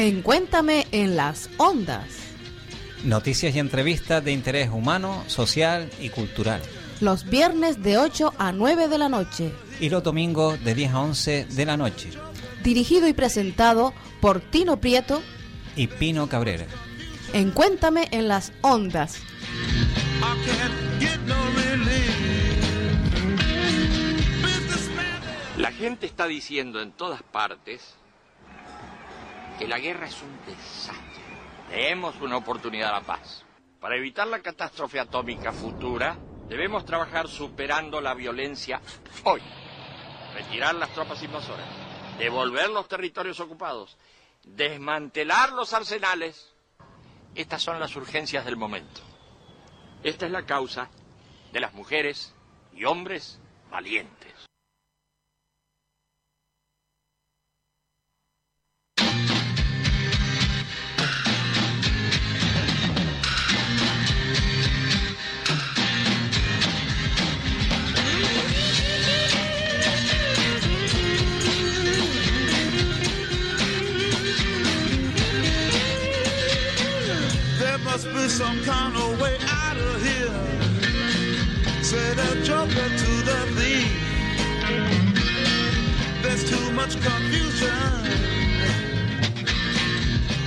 en Cuéntame en las Ondas. Noticias y entrevistas de interés humano, social y cultural. Los viernes de 8 a 9 de la noche. Y los domingos de 10 a 11 de la noche. Dirigido y presentado por Tino Prieto y Pino Cabrera. En Cuéntame en las Ondas. La gente está diciendo en todas partes que la guerra es un desastre. Demos una oportunidad a la paz. Para evitar la catástrofe atómica futura, debemos trabajar superando la violencia hoy. Retirar las tropas invasoras, devolver los territorios ocupados, desmantelar los arsenales. Estas son las urgencias del momento. Esta es la causa de las mujeres y hombres valientes. Must be some kind of way out of here. Say the joker to the thief. There's too much confusion.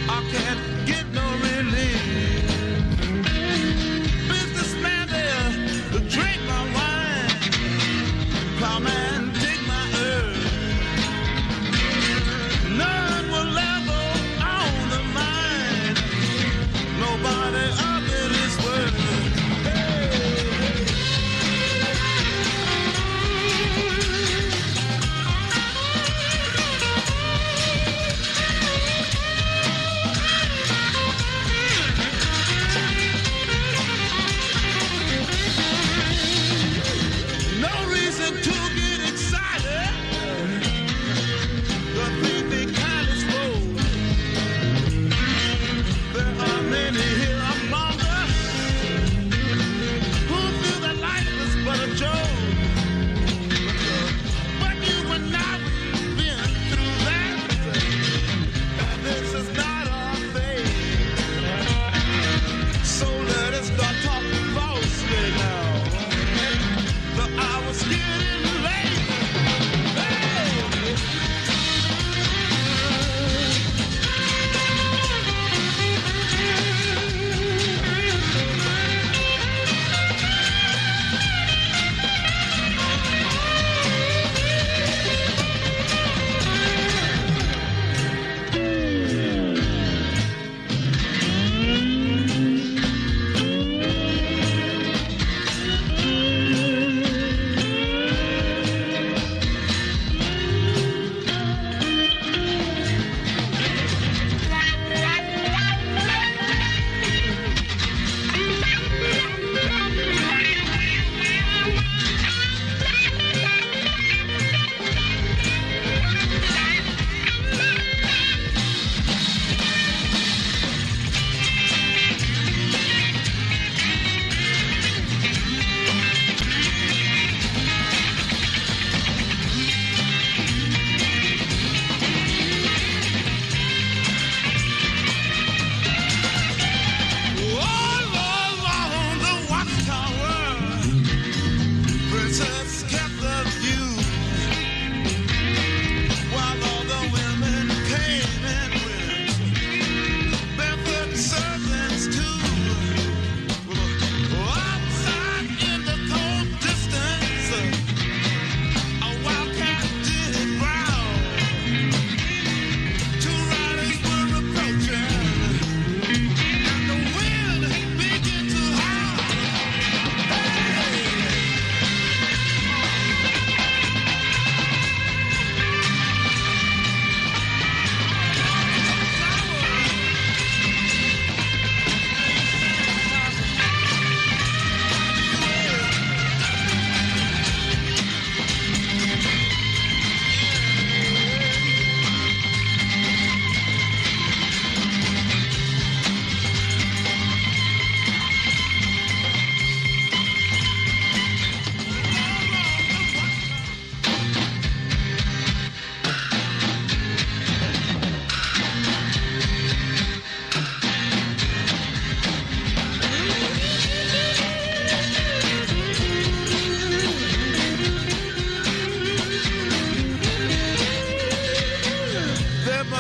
I can't get no relief.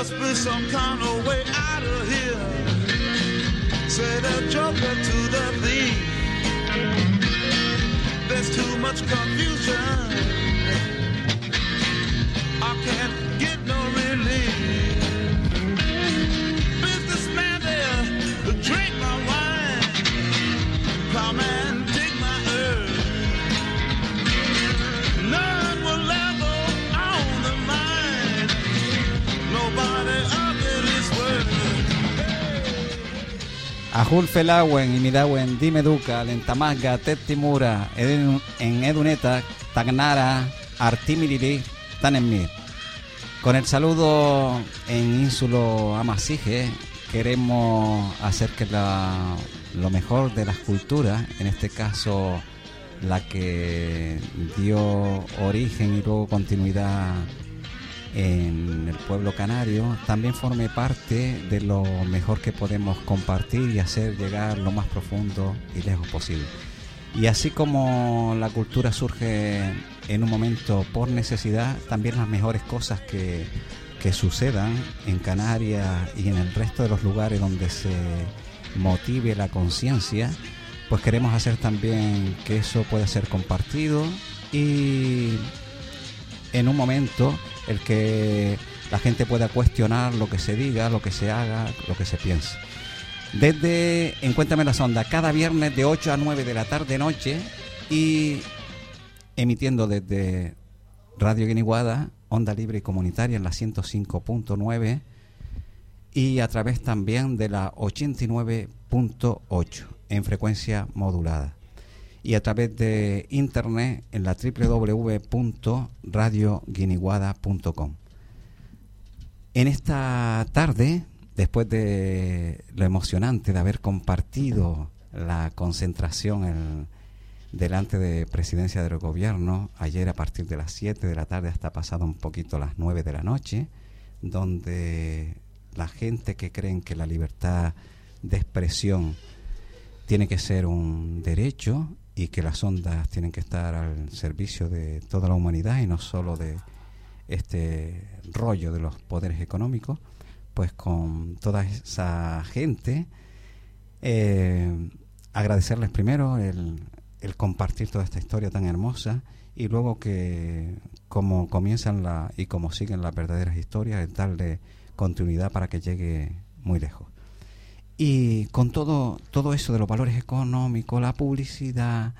Some kind of way out of here. Said a joker to the thief. There's too much confusion. I can't get no relief. Ajul Felawen, Imidawen, Dimeduca, Lentamaga, Tettimura, Edun- en Eduneta, Tagnara, Artimiriri, Tanemir. Con el saludo en Ínsulo Amasije, queremos hacer que la- lo mejor de las culturas, en este caso la que dio origen y luego continuidad en el pueblo canario también forme parte de lo mejor que podemos compartir y hacer llegar lo más profundo y lejos posible. Y así como la cultura surge en un momento por necesidad, también las mejores cosas que, que sucedan en Canarias y en el resto de los lugares donde se motive la conciencia, pues queremos hacer también que eso pueda ser compartido y en un momento el que la gente pueda cuestionar lo que se diga, lo que se haga, lo que se piense. Desde Encuéntrame la Sonda, cada viernes de 8 a 9 de la tarde noche y emitiendo desde Radio Guiniguada, Onda Libre y Comunitaria en la 105.9 y a través también de la 89.8 en frecuencia modulada y a través de internet en la www.radioguiniguada.com. En esta tarde, después de lo emocionante de haber compartido la concentración en- delante de presidencia del gobierno, ayer a partir de las 7 de la tarde hasta pasado un poquito las 9 de la noche, donde la gente que creen que la libertad de expresión tiene que ser un derecho y que las ondas tienen que estar al servicio de toda la humanidad y no solo de este rollo de los poderes económicos, pues con toda esa gente, eh, agradecerles primero el, compartir toda esta historia tan hermosa y luego que como comienzan la, y como siguen las verdaderas historias, es darle continuidad para que llegue muy lejos. Y con todo, todo eso de los valores económicos, la publicidad,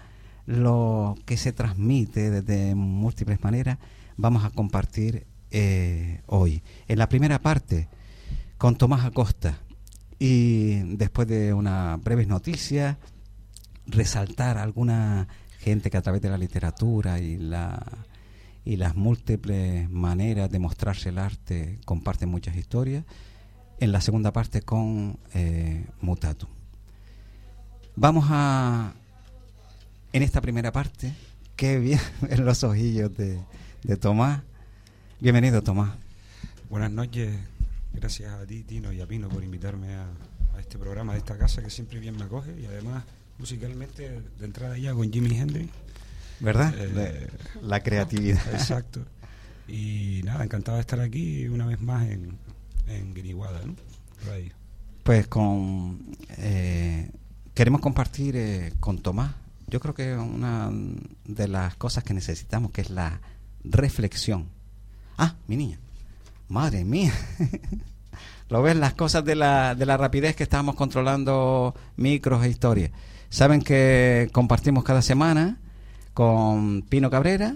lo que se transmite desde múltiples maneras, vamos a compartir eh, hoy. En la primera parte, con Tomás Acosta. Y después de unas breves noticias, resaltar a alguna gente que a través de la literatura y la y las múltiples maneras de mostrarse el arte comparten muchas historias. En la segunda parte con eh, Mutatum. Vamos a, en esta primera parte, qué bien en los ojillos de, de Tomás. Bienvenido, Tomás. Buenas noches, gracias a ti, Tino y a Pino por invitarme a, a este programa de esta casa que siempre bien me acoge y además musicalmente de entrada ya con Jimi Hendrix. ¿Verdad? Eh, la creatividad. Exacto. Y nada, encantado de estar aquí una vez más en, en Guiniguada, ¿no? Pues con eh, queremos compartir eh, con Tomás. Yo creo que una de las cosas que necesitamos que es la reflexión. Ah, mi niña. Madre mía. Lo ves las cosas de la, de la rapidez que estamos controlando micros e historias. Saben que compartimos cada semana con Pino Cabrera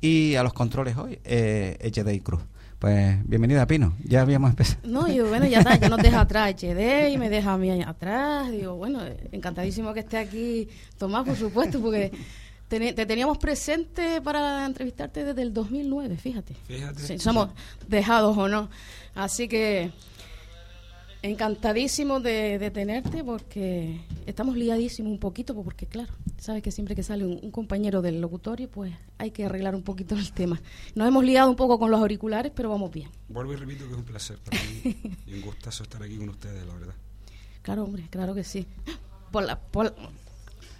y a los controles hoy, eh, HD Cruz. Pues bienvenida Pino, ya habíamos empezado. No, yo, bueno, ya está, ya nos deja atrás HD y me deja a mí atrás. Digo, bueno, encantadísimo que esté aquí Tomás, por supuesto, porque te teníamos presente para entrevistarte desde el 2009, fíjate. Fíjate. Sí, somos dejados o no. Así que encantadísimo de, de tenerte porque estamos liadísimos un poquito, pues, porque claro, sabes que siempre que sale un, un compañero del locutorio, pues hay que arreglar un poquito el tema. Nos hemos liado un poco con los auriculares, pero vamos bien. Vuelvo y repito que es un placer para mí y un gustazo estar aquí con ustedes, la verdad. Claro, hombre, claro que sí. Por la, por,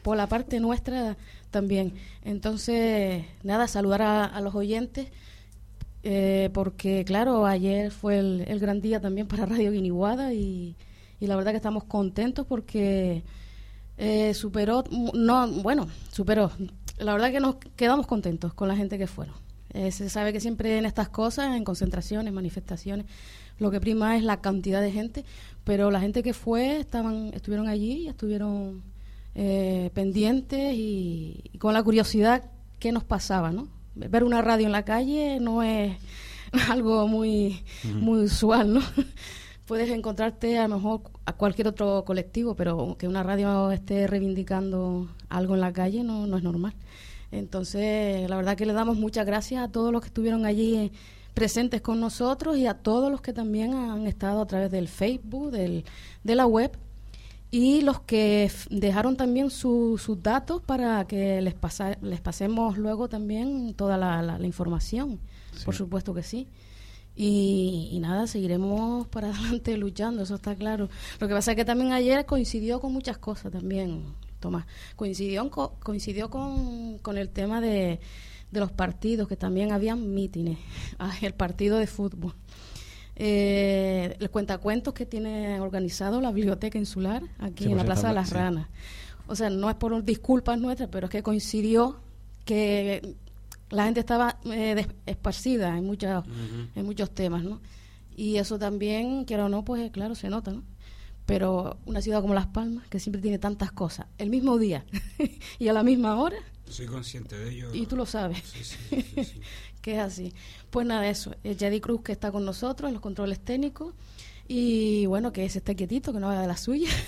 por la parte nuestra también. Entonces, nada, saludar a, a los oyentes eh, porque claro, ayer fue el, el gran día también para Radio Guiniguada y, y la verdad que estamos contentos porque eh, superó, no, bueno, superó. La verdad que nos quedamos contentos con la gente que fueron. Eh, se sabe que siempre en estas cosas, en concentraciones, manifestaciones, lo que prima es la cantidad de gente, pero la gente que fue estaban, estuvieron allí, estuvieron eh, pendientes y, y con la curiosidad qué nos pasaba, ¿no? Ver una radio en la calle no es algo muy, muy usual, ¿no? Puedes encontrarte a lo mejor a cualquier otro colectivo, pero que una radio esté reivindicando algo en la calle no, no es normal. Entonces, la verdad que le damos muchas gracias a todos los que estuvieron allí presentes con nosotros y a todos los que también han estado a través del Facebook, del, de la web y los que dejaron también su- sus datos para que les, pasa, les pasemos luego también toda la, la- la información. Por supuesto que sí. Y, y nada, seguiremos para adelante luchando, eso está claro. Lo que pasa es que también ayer coincidió con muchas cosas también, Tomás. Coincidió, co- coincidió con, con el tema de, de los partidos, que también habían mítines, Ah, el partido de fútbol. Eh, el cuentacuentos que tiene organizado la Biblioteca Insular aquí Sí, en la Plaza de las sí. Ranas. O sea, no es por disculpas nuestras, pero es que coincidió que la gente estaba eh, esparcida en, muchas en muchos temas, ¿no? Y eso también, quiero o no, pues claro, se nota, ¿no? Pero una ciudad como Las Palmas, que siempre tiene tantas cosas, el mismo día y a la misma hora, Soy consciente de ello. y tú lo sabes, sí, sí. que es así. Pues nada, eso, es Yadi Cruz que está con nosotros en los controles técnicos y bueno, que se esté quietito, que no haga de la suya.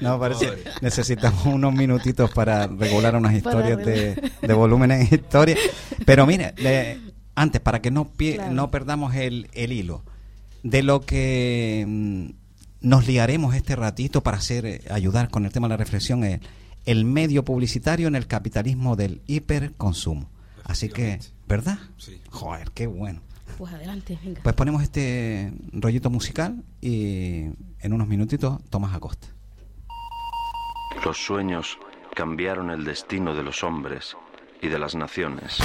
No, parece Pobre. necesitamos unos minutitos para regular unas historias de, de volumen en historia. Pero mire, le- antes, para que no, pie- Claro. no perdamos el, el hilo, de lo que mm, nos liaremos este ratito para hacer eh, ayudar con el tema de la reflexión es el medio publicitario en el capitalismo del hiperconsumo. Así que. ¿verdad? Sí. Joder, qué bueno. Pues adelante, venga. Pues ponemos este rollito musical y en unos minutitos Tomás Acosta. Los sueños cambiaron el destino de los hombres y de las naciones.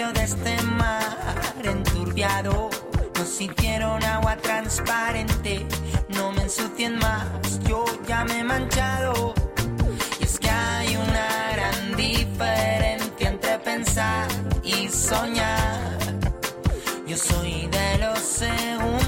Medio de este mar enturbiado. Nos hicieron agua transparente, no me ensucien más, yo ya me he manchado. Y es que hay una gran diferencia entre pensar y soñar. Yo soy de los segundos,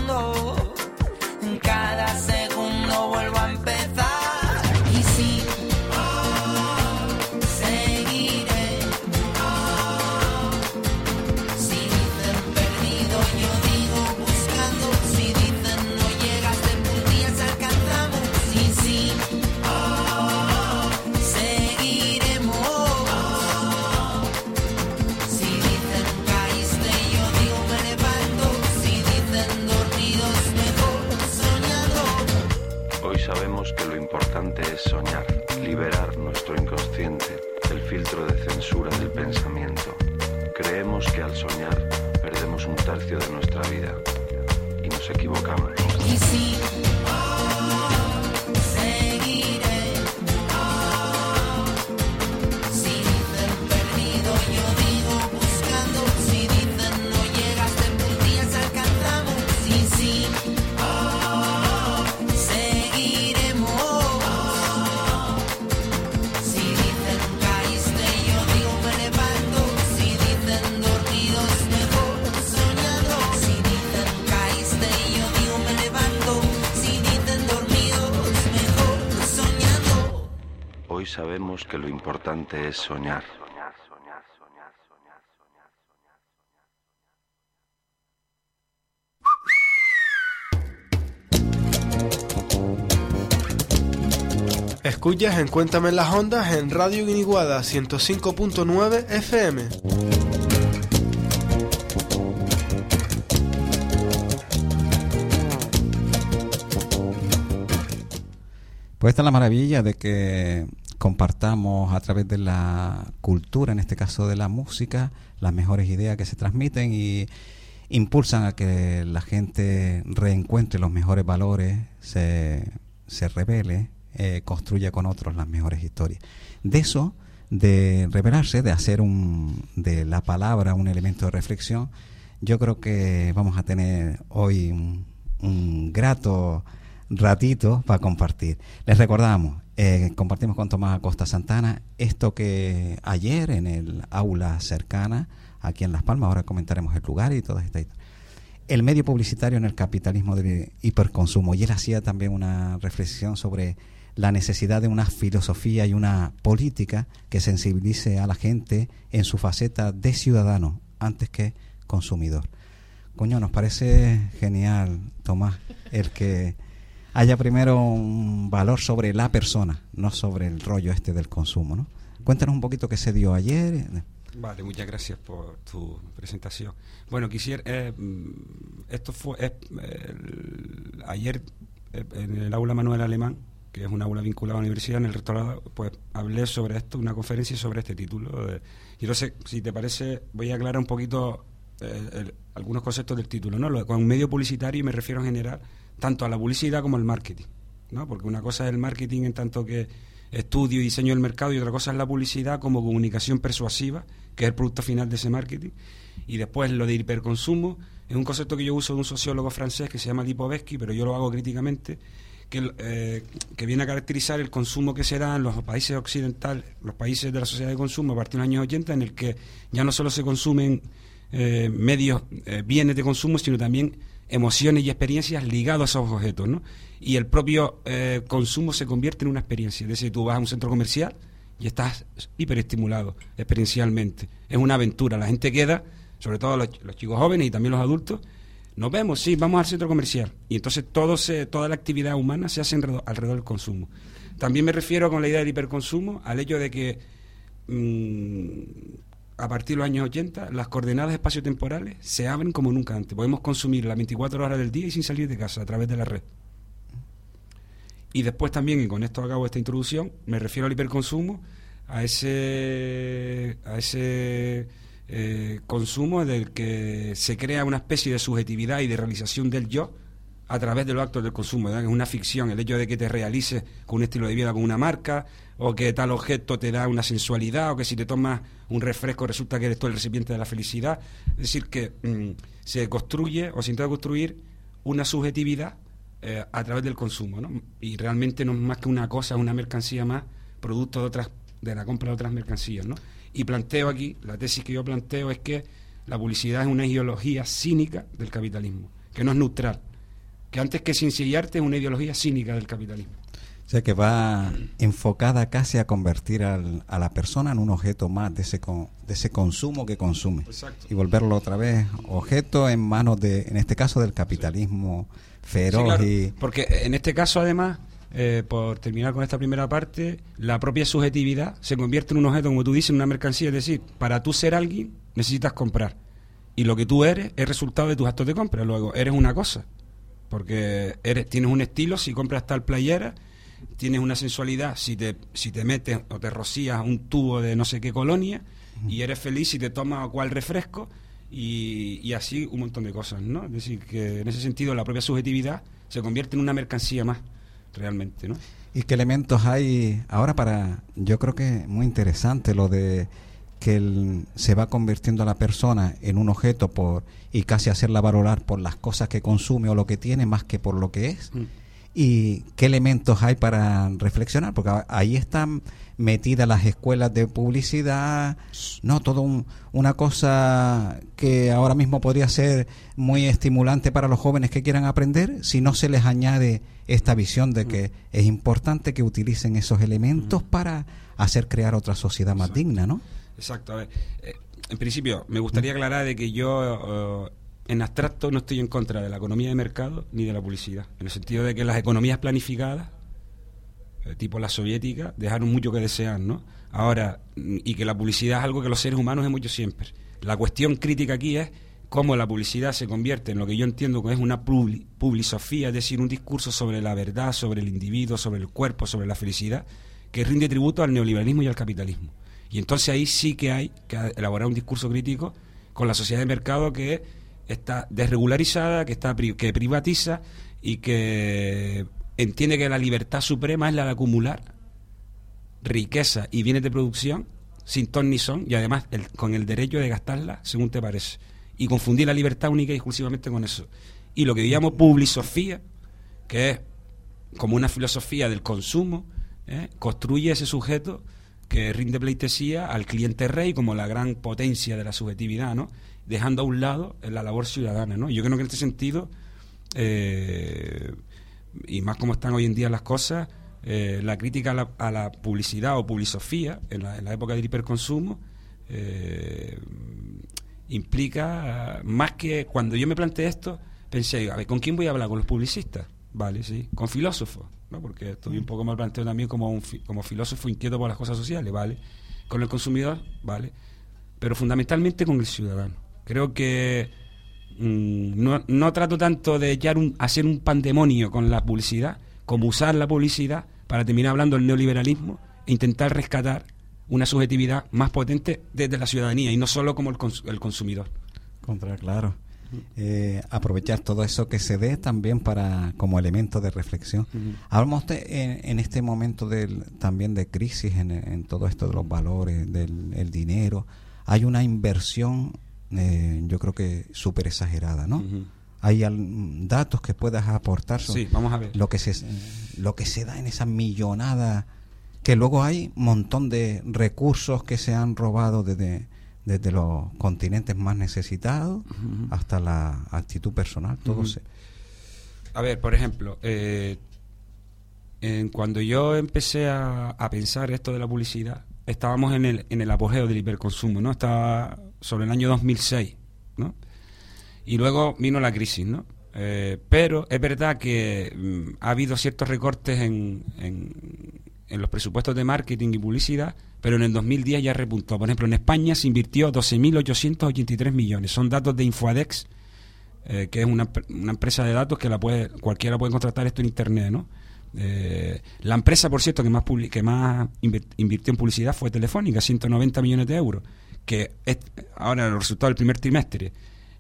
sabemos que lo importante es soñar. Escuchas en Cuéntame las Ondas en Radio Guiniguada 105.9 FM. Pues esta es la maravilla de que compartamos a través de la cultura, en este caso de la música, las mejores ideas que se transmiten y impulsan a que la gente reencuentre los mejores valores, se, se revele, eh, construya con otros las mejores historias. De eso, de revelarse, de hacer un, de la palabra un elemento de reflexión, yo creo que vamos a tener hoy un, un grato ratito para compartir. Les recordamos, eh, compartimos con Tomás Acosta Santana esto que ayer en el aula cercana, aquí en Las Palmas, ahora comentaremos el lugar y todas estas el medio publicitario en el capitalismo del hiperconsumo. Y él hacía también una reflexión sobre la necesidad de una filosofía y una política que sensibilice a la gente en su faceta de ciudadano antes que consumidor. Coño, nos parece genial, Tomás, el que haya primero un valor sobre la persona, no sobre el rollo este del consumo, ¿no? Cuéntanos un poquito qué se dio ayer. Vale, muchas gracias por tu presentación. Bueno, quisiera. eh, mm, esto fue. eh, el- ayer eh, en el aula Manuel Alemán, que es un aula vinculada a la universidad, en el rectorado, pues hablé sobre esto, una conferencia sobre este título. y entonces, si te parece, voy a aclarar un poquito eh, el- algunos conceptos del título. ¿no? Lo- Con medio publicitario me refiero en general tanto a la publicidad como al marketing. ¿no? Porque una cosa es el marketing en tanto que estudio y diseño del mercado y otra cosa es la publicidad como comunicación persuasiva, que es el producto final de ese marketing. Y después lo de hiperconsumo es un concepto que yo uso de un sociólogo francés que se llama Lipovetsky, pero yo lo hago críticamente, que, eh, que viene a caracterizar el consumo que se da en los países occidentales, los países de la sociedad de consumo a partir de los años 80, en el que ya no solo se consumen eh, medios, eh, bienes de consumo, sino también emociones y experiencias ligadas a esos objetos, ¿no? Y el propio eh, consumo se convierte en una experiencia. Es decir, tú vas a un centro comercial y estás hiperestimulado experiencialmente. Es una aventura. La gente queda, sobre todo los, chicos jóvenes y también los adultos, nos vemos, sí, vamos al centro comercial. Y entonces toda la actividad humana se hace alrededor, alrededor del consumo. También me refiero con la idea del hiperconsumo al hecho de que mm, a partir de los años 80 las coordenadas espaciotemporales se abren como nunca antes. Podemos consumir las 24 horas del día y sin salir de casa a través de la red. Y después también, y con esto acabo esta introducción, me refiero al hiperconsumo, a ese, a ese eh, consumo del que se crea una especie de subjetividad y de realización del yo a través de los actos del consumo, ¿verdad? es una ficción, el hecho de que te realices con un estilo de vida con una marca, o que tal objeto te da una sensualidad, o que si te tomas un refresco resulta que eres tú el recipiente de la felicidad. Es decir, que mm, se construye o se intenta construir una subjetividad eh, a través del consumo, ¿no? Y realmente no es más que una cosa, una mercancía más, producto de otras de la compra de otras mercancías, ¿no? Y planteo aquí, la tesis que yo planteo es que la publicidad es una ideología cínica del capitalismo, que no es neutral, que antes que sencillarte es una ideología cínica del capitalismo. O sea, que va enfocada casi a convertir al- a la persona en un objeto más de ese, con- de ese consumo que consume. Exacto. Y volverlo otra vez objeto en manos de, en este caso, del capitalismo feroz Sí, claro, y... Porque en este caso, además, eh, por terminar con esta primera parte, la propia subjetividad se convierte en un objeto, como tú dices, en una mercancía. Es decir, para tú ser alguien, necesitas comprar. Y lo que tú eres es resultado de tus actos de compra. Luego, eres una cosa. Porque eres, tienes un estilo, si compras tal playera, tienes una sensualidad si te, si te metes o te rocías un tubo de no sé qué colonia y eres feliz si te tomas cual refresco y, y así un montón de cosas, ¿no? Es decir, que en ese sentido la propia subjetividad se convierte en una mercancía más, realmente, ¿no? ¿Y qué elementos hay ahora para, yo creo que muy interesante lo de que el- se va convirtiendo a la persona en un objeto por y casi hacerla valorar por las cosas que consume o lo que tiene más que por lo que es? Mm. ¿Y qué elementos hay para reflexionar? Porque ahí están metidas las escuelas de publicidad, no, todo un- una cosa que ahora mismo podría ser muy estimulante para los jóvenes que quieran aprender si no se les añade esta visión de que es importante que utilicen esos elementos para hacer crear otra sociedad más digna, ¿no? Exacto, a ver. eh, en principio, me gustaría aclarar de que yo, eh, en abstracto, no estoy en contra de la economía de mercado ni de la publicidad. En el sentido de que las economías planificadas, eh, tipo la soviética, dejaron mucho que desear, ¿no? Ahora, mm, y que la publicidad es algo que los seres humanos hemos hecho siempre. La cuestión crítica aquí es cómo la publicidad se convierte en lo que yo entiendo que es una publi- publisofía, es decir, un discurso sobre la verdad, sobre el individuo, sobre el cuerpo, sobre la felicidad, que rinde tributo al neoliberalismo y al capitalismo. Y entonces ahí sí que hay que elaborar un discurso crítico con la sociedad de mercado que está desregularizada, que está que privatiza y que entiende que la libertad suprema es la de acumular riqueza y bienes de producción sin ton ni son y además con el derecho de gastarla según te parece y confundir la libertad única y exclusivamente con eso y lo que yo llamo publisofía que es como una filosofía del consumo ¿eh? construye ese sujeto que rinde pleitesía al cliente rey como la gran potencia de la subjetividad ¿no? dejando a un lado la labor ciudadana ¿no? yo creo que en este sentido eh, y más como están hoy en día las cosas, eh, la crítica a la, a la publicidad o publisofía en la, en la época del hiperconsumo eh, implica más que cuando yo me planteé esto, pensé, a ver, ¿con quién voy a hablar? ¿Con los publicistas? Vale, sí. ¿Con filósofos? ¿No? Porque estoy un poco mal planteado también como, un fi- como filósofo inquieto por las cosas sociales, ¿vale? Con el consumidor, ¿vale? Pero fundamentalmente con el ciudadano. Creo que mm, no, no trato tanto de echar un, hacer un pandemonio con la publicidad como usar la publicidad para terminar hablando del neoliberalismo e intentar rescatar una subjetividad más potente desde la ciudadanía y no solo como el, cons- el consumidor. Contra, claro. Eh, aprovechar todo eso que se dé también para como elemento de reflexión. Hablamos de- en, en este momento del, también de crisis en, en todo esto de los valores, del el dinero. Hay una inversión, eh, yo creo que súper exagerada, ¿no? Hay al- datos que puedas aportar sobre Sí, vamos a ver. lo que se lo que se da en esa millonada que luego hay un montón de recursos que se han robado desde desde los continentes más necesitados hasta la actitud personal todo Ujú. se A ver, por ejemplo, eh, en- cuando yo empecé a, a pensar esto de la publicidad, estábamos en el, en el apogeo del hiperconsumo, ¿no? Estaba sobre el año 2006, ¿no? Y luego vino la crisis, ¿no? Eh, pero es verdad que mm, ha habido ciertos recortes en, en, en los presupuestos de marketing y publicidad, pero en el 2010 ya repuntó. Por ejemplo, en España se invirtió 12.883 millones. Son datos de Infoadex, eh, que es una, una empresa de datos que la puede cualquiera puede contratar esto en internet, ¿no? Eh, la empresa, por cierto, que más que más invirtió en publicidad fue Telefónica, 190 millones de euros, que es, ahora el resultado del primer trimestre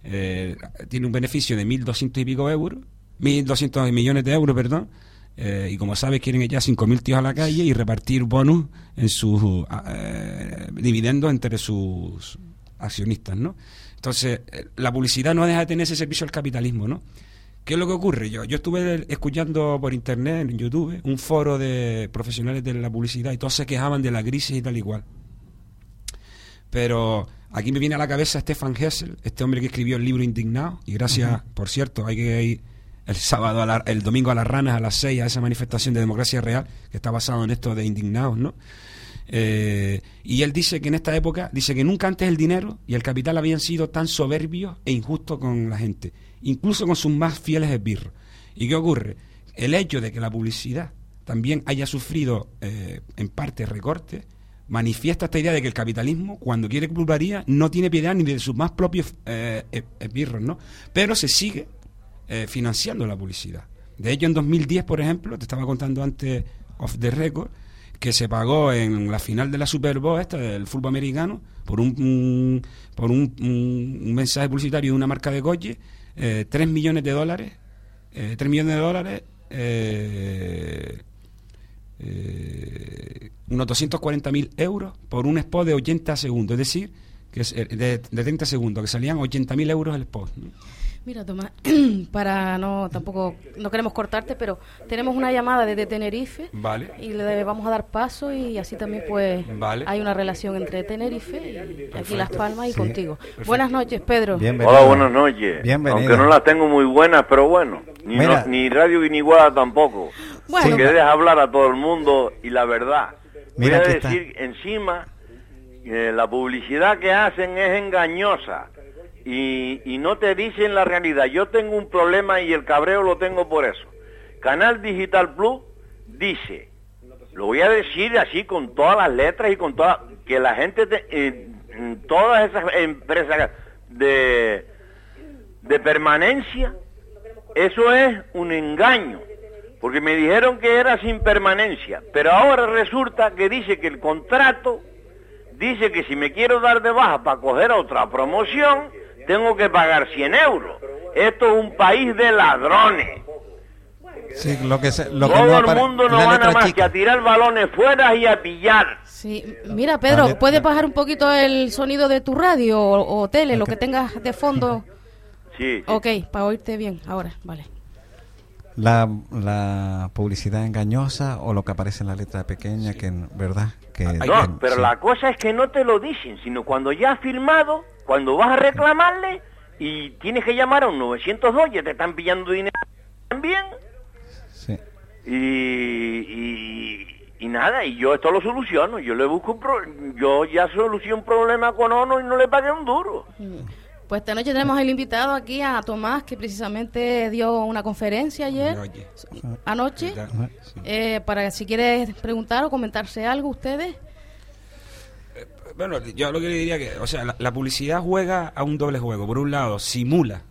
eh, tiene un beneficio de 1.200 y pico euros, 1.200 millones de euros, perdón, eh, y como sabes quieren echar 5.000 tíos a la calle y repartir bonus en sus eh, dividendos entre sus accionistas, ¿no? Entonces, eh, la publicidad no deja de tener ese servicio al capitalismo, ¿no? ¿Qué es lo que ocurre? Yo, yo estuve escuchando por internet, en YouTube, un foro de profesionales de la publicidad y todos se quejaban de la crisis y tal y cual. Pero aquí me viene a la cabeza Stefan Hessel, este hombre que escribió el libro Indignado, y gracias, por cierto, hay que ir el sábado, a la- el domingo a las ranas a las 6 a esa manifestación de democracia real, que está basado en esto de indignados, ¿no? Eh, y él dice que en esta época, dice que nunca antes el dinero y el capital habían sido tan soberbios e injustos con la gente, incluso con sus más fieles esbirros. ¿Y qué ocurre? El hecho de que la publicidad también haya sufrido eh, en parte recortes, manifiesta esta idea de que el capitalismo, cuando quiere pluralidad, no tiene piedad ni de sus más propios eh, esbirros, ¿no? Pero se sigue eh, financiando la publicidad. De hecho, en 2010, por ejemplo, te estaba contando antes of the record que se pagó en la final de la Super Bowl esta del fútbol americano por un, por un, mensaje publicitario de una marca de coche eh, 3 millones de dólares eh, 3 millones de dólares eh, eh, unos 240 mil euros por un spot de 80 segundos, es decir, que de, de 30 segundos, que salían 80 mil euros el spot. Mira, Tomás, para no tampoco no queremos cortarte, pero tenemos una llamada desde Tenerife Vale. y le vamos a dar paso y así también pues Vale. hay una relación entre Tenerife y aquí Las Palmas y Sí. contigo. Buenas noches, Pedro. Bienvenido. Hola, buenas noches. Bienvenido. Aunque no las tengo muy buenas, pero bueno. Ni, no- ni Radio Guiniguada tampoco. Bueno, Porque deja hablar a todo el mundo y la verdad. Mira Voy a que está. decir encima, eh, la publicidad que hacen es engañosa. Y, no te dicen la realidad. Yo tengo un problema y el cabreo lo tengo por eso. Canal Digital Plus dice, lo voy a decir así con todas las letras y con todas, que la gente, te- eh, todas esas empresas de, de permanencia, eso es un engaño, porque me dijeron que era sin permanencia, pero ahora resulta que dice que el contrato dice que si me quiero dar de baja para coger otra promoción, tengo que pagar 100 euros. Esto es un país de ladrones. Sí, lo que se- lo que Todo no el mundo no va nada más chica. que a tirar balones fuera y a pillar. Sí, mira, Pedro. ¿puedes bajar un poquito el sonido de tu radio o, o tele, lo que tengas de fondo? Sí. Ok, para oírte bien, ahora, vale. La, la publicidad engañosa o lo que aparece en la letra pequeña, que en verdad que No, que- pero sí. la cosa es que no te lo dicen, sino cuando ya has firmado, cuando vas a reclamarle y tienes que llamar a un 902, ya te están pillando dinero también. Sí. Y, y, y nada, y yo esto lo soluciono, yo le busco un pro- yo ya soluciono un problema con ONU y no le pagué un duro. Pues esta noche tenemos el invitado aquí a Tomás, que precisamente dio una conferencia ayer, anoche, eh, para si quieres preguntar o comentarse algo ustedes. Bueno, yo lo que le diría que, o sea, la, la publicidad juega a un doble juego. Por un lado, simula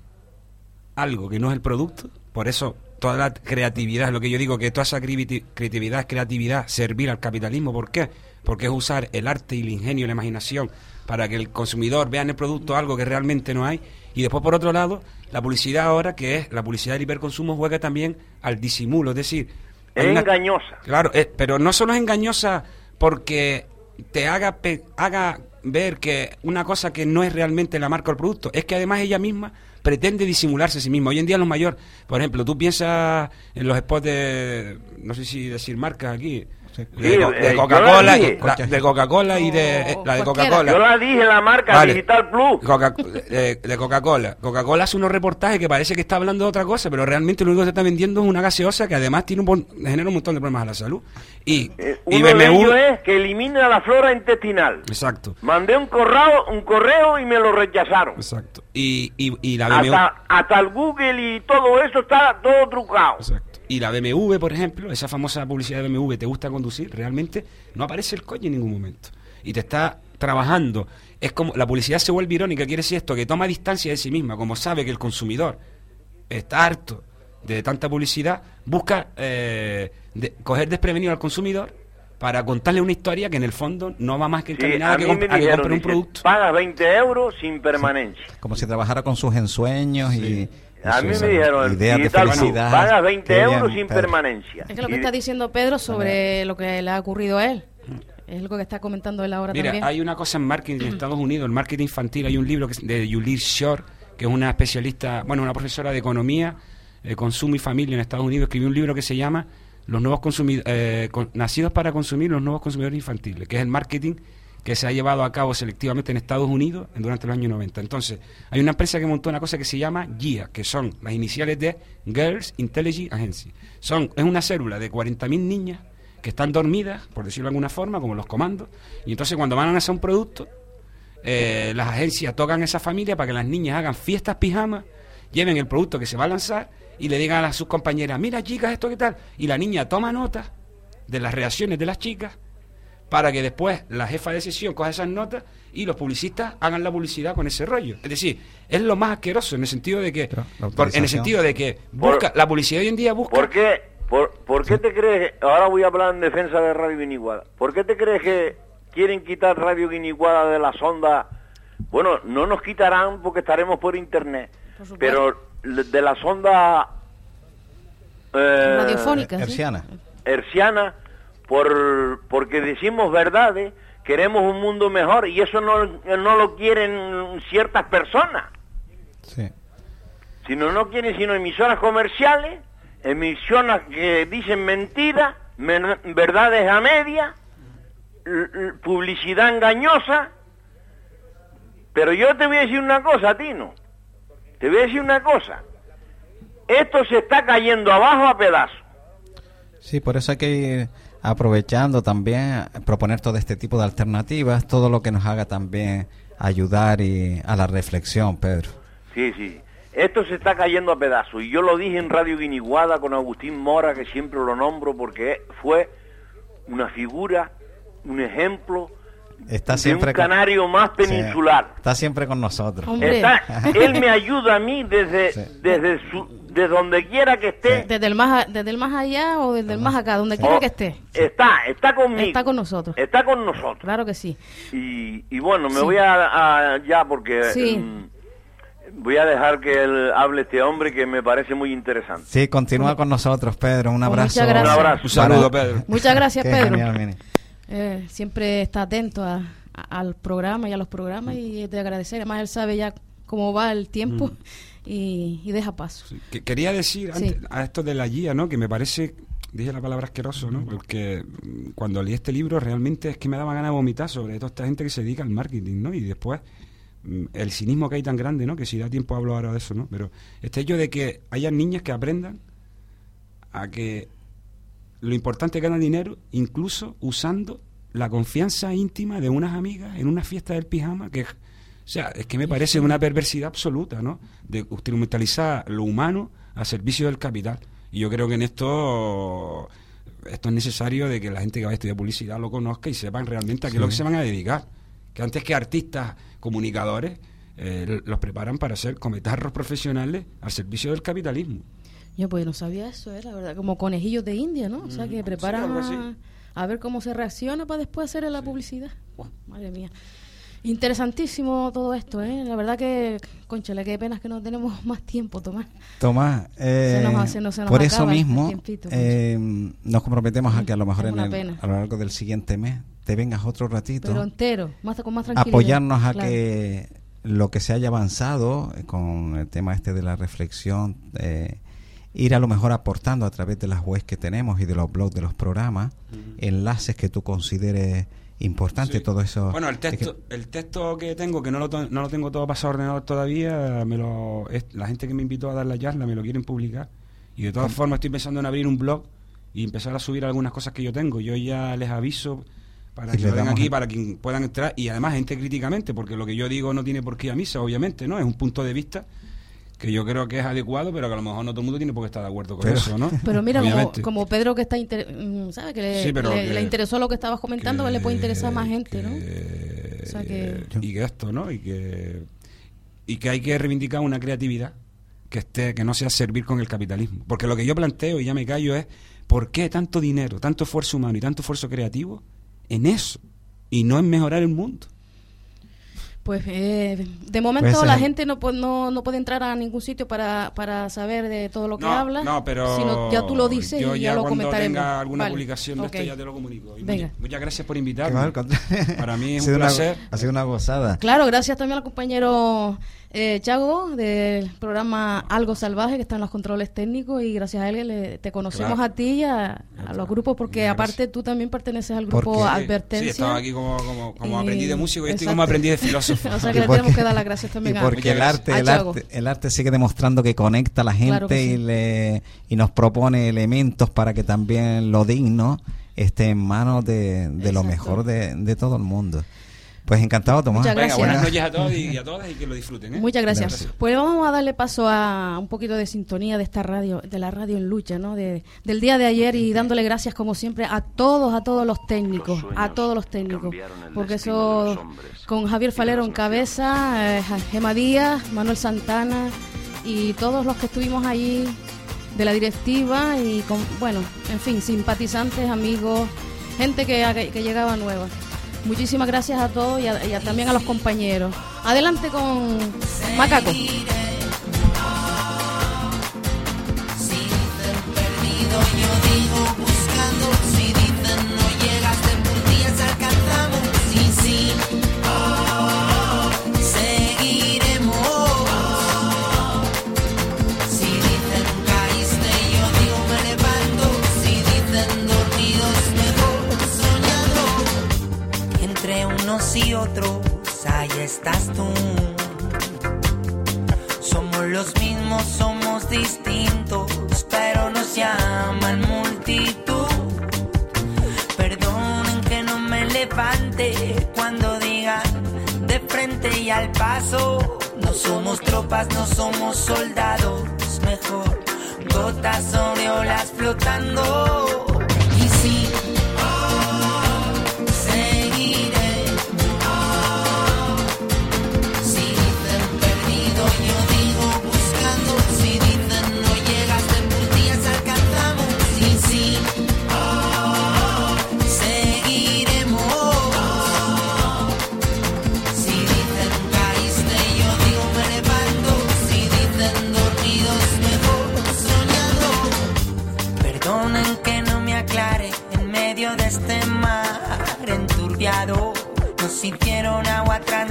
algo que no es el producto, por eso toda la creatividad, lo que yo digo, que toda esa creati- creatividad es creatividad, servir al capitalismo. ¿Por qué? Porque es usar el arte y el ingenio y la imaginación para que el consumidor vea en el producto algo que realmente no hay. Y después, por otro lado, la publicidad ahora, que es la publicidad del hiperconsumo, juega también al disimulo. Es decir, Es una- engañosa. Claro, eh, pero no solo es engañosa porque te haga, haga ver que una cosa que no es realmente la marca o el producto, es que además ella misma pretende disimularse a sí misma. Hoy en día los mayores, por ejemplo, tú piensas en los spots de, no sé si decir marcas aquí, Sí. de, eh, Coca-Cola, y- de Coca-Cola y de, eh, la de. Coca-Cola. Yo la dije la marca Vale. Digital Plus. Coca- de, de Coca-Cola. Coca-Cola hace unos reportajes que parece que está hablando de otra cosa, pero realmente lo único que se está vendiendo es una gaseosa que además tiene un, genera un montón de problemas a la salud. Y, Eh, y uno de BMW. ellos es que elimina la flora intestinal. Exacto, Mandé un correo, un correo y me lo rechazaron. exacto. Y, y, y la BMW. Hasta, hasta el Google y todo eso está todo trucado. Exacto. Y la BMW, por ejemplo, esa famosa publicidad de BMW, ¿te gusta conducir? Realmente no aparece el coche en ningún momento. Y te está trabajando. Es como la publicidad se vuelve irónica, quiere decir esto, que toma distancia de sí misma, como sabe que el consumidor está harto de tanta publicidad, busca eh, de- coger desprevenido al consumidor para contarle una historia que en el fondo no va más que encaminada a a que, comp- que compre un dice, producto. pagas 20 euros sin permanencia. Como si trabajara con sus ensueños y A mí me dijeron, Plus, felicidad. pagas 20 Qué bien, euros sin Pedro. permanencia. Es que lo que Y- está diciendo Pedro sobre lo que le ha ocurrido a él. Es lo que está comentando él ahora Mira, también. hay una cosa en marketing en Estados Unidos, el marketing infantil, hay un libro que es de Julie Shore, que es una especialista, bueno, una profesora de economía, eh, consumo y familia en Estados Unidos, escribió un libro que se llama Los nuevos consumidores, nacidos para consumir los nuevos consumidores infantiles, que es el marketing que se ha llevado a cabo selectivamente en Estados Unidos durante los años 90. Entonces, hay una empresa que montó una cosa que se llama GIA, que son las iniciales de Girls Intelligence Agency. Son, es una célula de 40.000 niñas que están dormidas, por decirlo de alguna forma, como los comandos, y entonces cuando van a hacer un producto, eh, las agencias tocan a esa familia para que las niñas hagan fiestas pijamas, lleven el producto que se va a lanzar y le digan a sus compañeras, mira chicas, esto qué tal, y la niña toma nota de las reacciones de las chicas para que después la jefa de sesión coja esas notas y los publicistas hagan la publicidad con ese rollo. Es decir, es lo más asqueroso en el sentido de que, la por- en el sentido de que busca, Por- la publicidad hoy en día busca ¿Por qué, ¿Por, por qué te crees, ahora voy a hablar en defensa de Radio Guiniguada, ¿por qué te crees que quieren quitar Radio Guiniguada de las ondas? Bueno, no nos quitarán porque estaremos por internet, Por pero de las ondas eh, Radiofónicas, ¿sí? Herciana. herciana por porque decimos verdades, queremos un mundo mejor y eso no, no lo quieren ciertas personas, Sí. sino no quieren sino emisoras comerciales, emisoras que dicen mentiras, men- verdades a media, publicidad engañosa. Pero yo te voy a decir una cosa, Tino. Te voy a decir una cosa. Esto se está cayendo abajo a pedazos. Sí, por eso hay que aprovechando también, proponer todo este tipo de alternativas, todo lo que nos haga también ayudar y a la reflexión, Pedro. Sí, sí. Esto se está cayendo a pedazos. Y yo lo dije en Radio Guiniguada con Agustín Mora, que siempre lo nombro porque fue una figura, un ejemplo Está de siempre un con- canario más Sí, peninsular. está siempre con nosotros. Está- él me ayuda a mí desde, Sí. desde, su, de donde quiera que esté. Desde el más, desde el más allá o desde el más acá, donde quiera Oh, que esté. Está, está conmigo. Está con nosotros. Está con nosotros. Claro que sí. Y, y bueno, me Sí. voy a, a- ya porque Sí. mm, voy a dejar que él hable este hombre que me parece muy interesante. Sí, continúa con nosotros, Pedro. Un Pues abrazo. muchas gracias. Un abrazo. Un saludo, Pedro. Muchas gracias, Pedro. genial. Eh, siempre está atento a- a- al programa y a los programas y de agradecer. Además, él sabe ya cómo va el tiempo y, y deja paso. Sí, que- quería decir Sí. a esto de la guía, ¿no? Que me parece, dije la palabra asqueroso, ¿no? Porque mm, cuando leí este libro realmente es que me daba ganas de vomitar sobre toda esta gente que se dedica al marketing, ¿no? Y después mm, el cinismo que hay tan grande, ¿no? Que si da tiempo hablo ahora de eso, ¿no? Pero este hecho de que haya niñas que aprendan a que lo importante es ganar dinero, incluso usando la confianza íntima de unas amigas en una fiesta del pijama, que, o sea, es que me parece una perversidad absoluta, ¿no? De instrumentalizar lo humano a servicio del capital. Y yo creo que en esto esto es necesario de que la gente que va a estudiar publicidad lo conozca y sepan realmente a qué es lo que se van a dedicar. Que antes que artistas comunicadores eh, los preparan para ser cometarros profesionales al servicio del capitalismo. Yo pues no sabía eso, eh, la verdad, como conejillos de India, ¿no? O sea, que preparan algo así. a, a ver cómo se reacciona para después hacer la publicidad. Buah, madre mía. Interesantísimo todo esto, ¿eh? La verdad que, conchale, qué pena que no tenemos más tiempo, Tomás. Tomás, eh, Se nos hace- no se nos por eso mismo eh, nos comprometemos a que a lo mejor en el- a lo largo del siguiente mes te vengas otro ratito Pero entero, más, con más tranquilidad. apoyarnos a Claro. que lo que se haya avanzado eh, con el tema este de la reflexión, eh, ir a lo mejor aportando a través de las webs que tenemos y de los blogs de los programas, enlaces que tú consideres importantes, Sí. todo eso. Bueno, el es que- texto, el texto que tengo, que no lo, no lo tengo todo pasado ordenador todavía, me lo, es- la gente que me invitó a dar la charla me lo quieren publicar. Y de todas formas estoy pensando en abrir un blog y empezar a subir algunas cosas que yo tengo. Yo ya les aviso para Y que lo den aquí, para que puedan entrar. Y además gente críticamente, porque lo que yo digo no tiene por qué ir a misa, obviamente, ¿no? Es un punto de vista que yo creo que es adecuado, pero que a lo mejor no todo el mundo tiene por qué estar de acuerdo con Pero- eso, ¿no? Pero mira, como, como Pedro que está, inter- mm, ¿sabe? Que le, Sí, pero le- que- le interesó lo que estabas comentando, que- le puede interesar a más gente, ¿no? O sea que- y que esto no y que y que hay que reivindicar una creatividad que esté que no sea servir con el capitalismo porque lo que yo planteo y ya me callo es por qué tanto dinero tanto esfuerzo humano y tanto esfuerzo creativo en eso y no en mejorar el mundo Pues eh, de momento Pues, la eh, gente no, no, no puede entrar a ningún sitio para, para saber de todo lo que no, habla. no, pero sino ya tú lo dices yo y ya ya lo cuando comentaremos. tenga alguna Vale, publicación de esto ya te lo comunico. Y Venga. muchas- Muchas gracias por invitarme. Para mí Ha es sido un una- placer. ha sido una gozada. Claro, gracias también al compañero eh, Chago del programa Algo Salvaje que está en los controles técnicos y gracias a él le- te conocemos Claro. a ti y a, a los grupos porque aparte tú también perteneces al grupo Porque- Advertencia. Sí, estaba aquí como, como, como Y- aprendiz de músico y estoy exacto. como aprendiz de filósofo. o sea que le porque- tenemos que dar las gracias también y a porque el arte, el arte, el arte sigue demostrando que conecta a la gente Claro que sí. y le y nos propone elementos para que también lo digno esté en manos de, de lo mejor de, de todo el mundo. Pues encantado, Tomás. Muchas Venga, gracias. buenas noches a todos y, a todas y que lo disfruten. ¿eh? Muchas gracias. Gracias. Pues vamos a darle paso a un poquito de sintonía de esta radio, de la radio en lucha, ¿no? De, del día de ayer y dándole gracias como siempre a todos, a todos los técnicos, Los a todos los técnicos, porque eso con Javier Falero en cabeza, eh, Gema Díaz, Manuel Santana y todos los que estuvimos allí de la directiva y con, bueno, en fin, simpatizantes, amigos, gente que, que llegaba nueva. Muchísimas gracias a todos y, a- también a los compañeros. Adelante con Macaco. Y otros, ahí estás tú. Somos los mismos, somos distintos, pero nos llaman multitud. Perdonen que no me levante cuando diga de frente y al paso. No somos tropas, no somos soldados, mejor gotas sobre olas flotando. Y sí,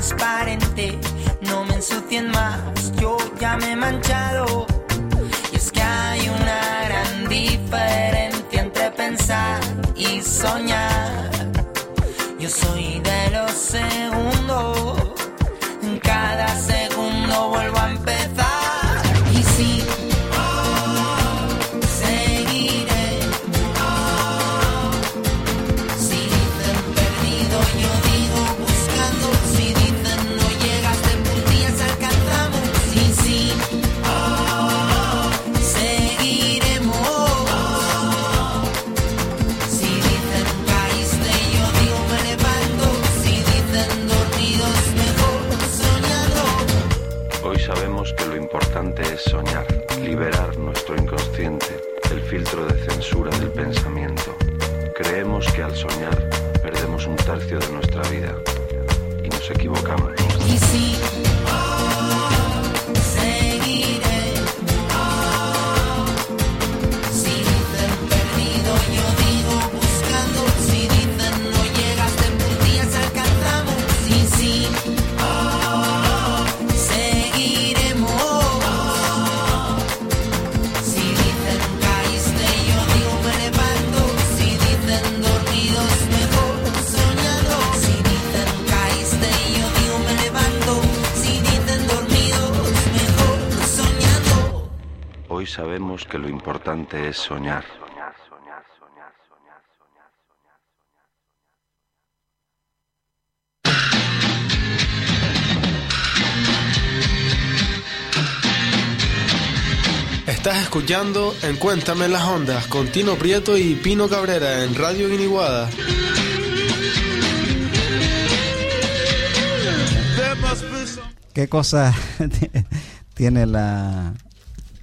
transparente, no me ensucien más, yo ya me he manchado. Y es que hay una gran diferencia entre pensar y soñar. Y nos equivocamos. Y lo importante es soñar. Estás escuchando en Cuéntame las Ondas con Tino Prieto y Pino Cabrera en Radio Guiniguada. ¿Qué cosa tiene la...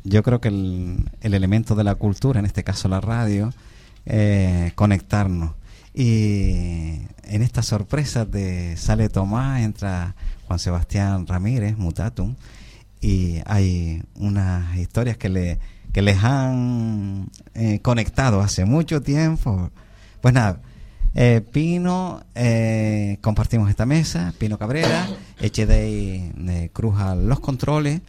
Yo creo que el, el elemento de la cultura, en este caso la radio, eh, conectarnos. Y en estas sorpresas de sale Tomás, entra Juan Sebastián Ramírez, Mutatum, y hay unas historias que, le, que les han eh, conectado hace mucho tiempo. Pues nada, eh, Pino, eh, compartimos esta mesa, Pino Cabrera, Echedei Cruz los controles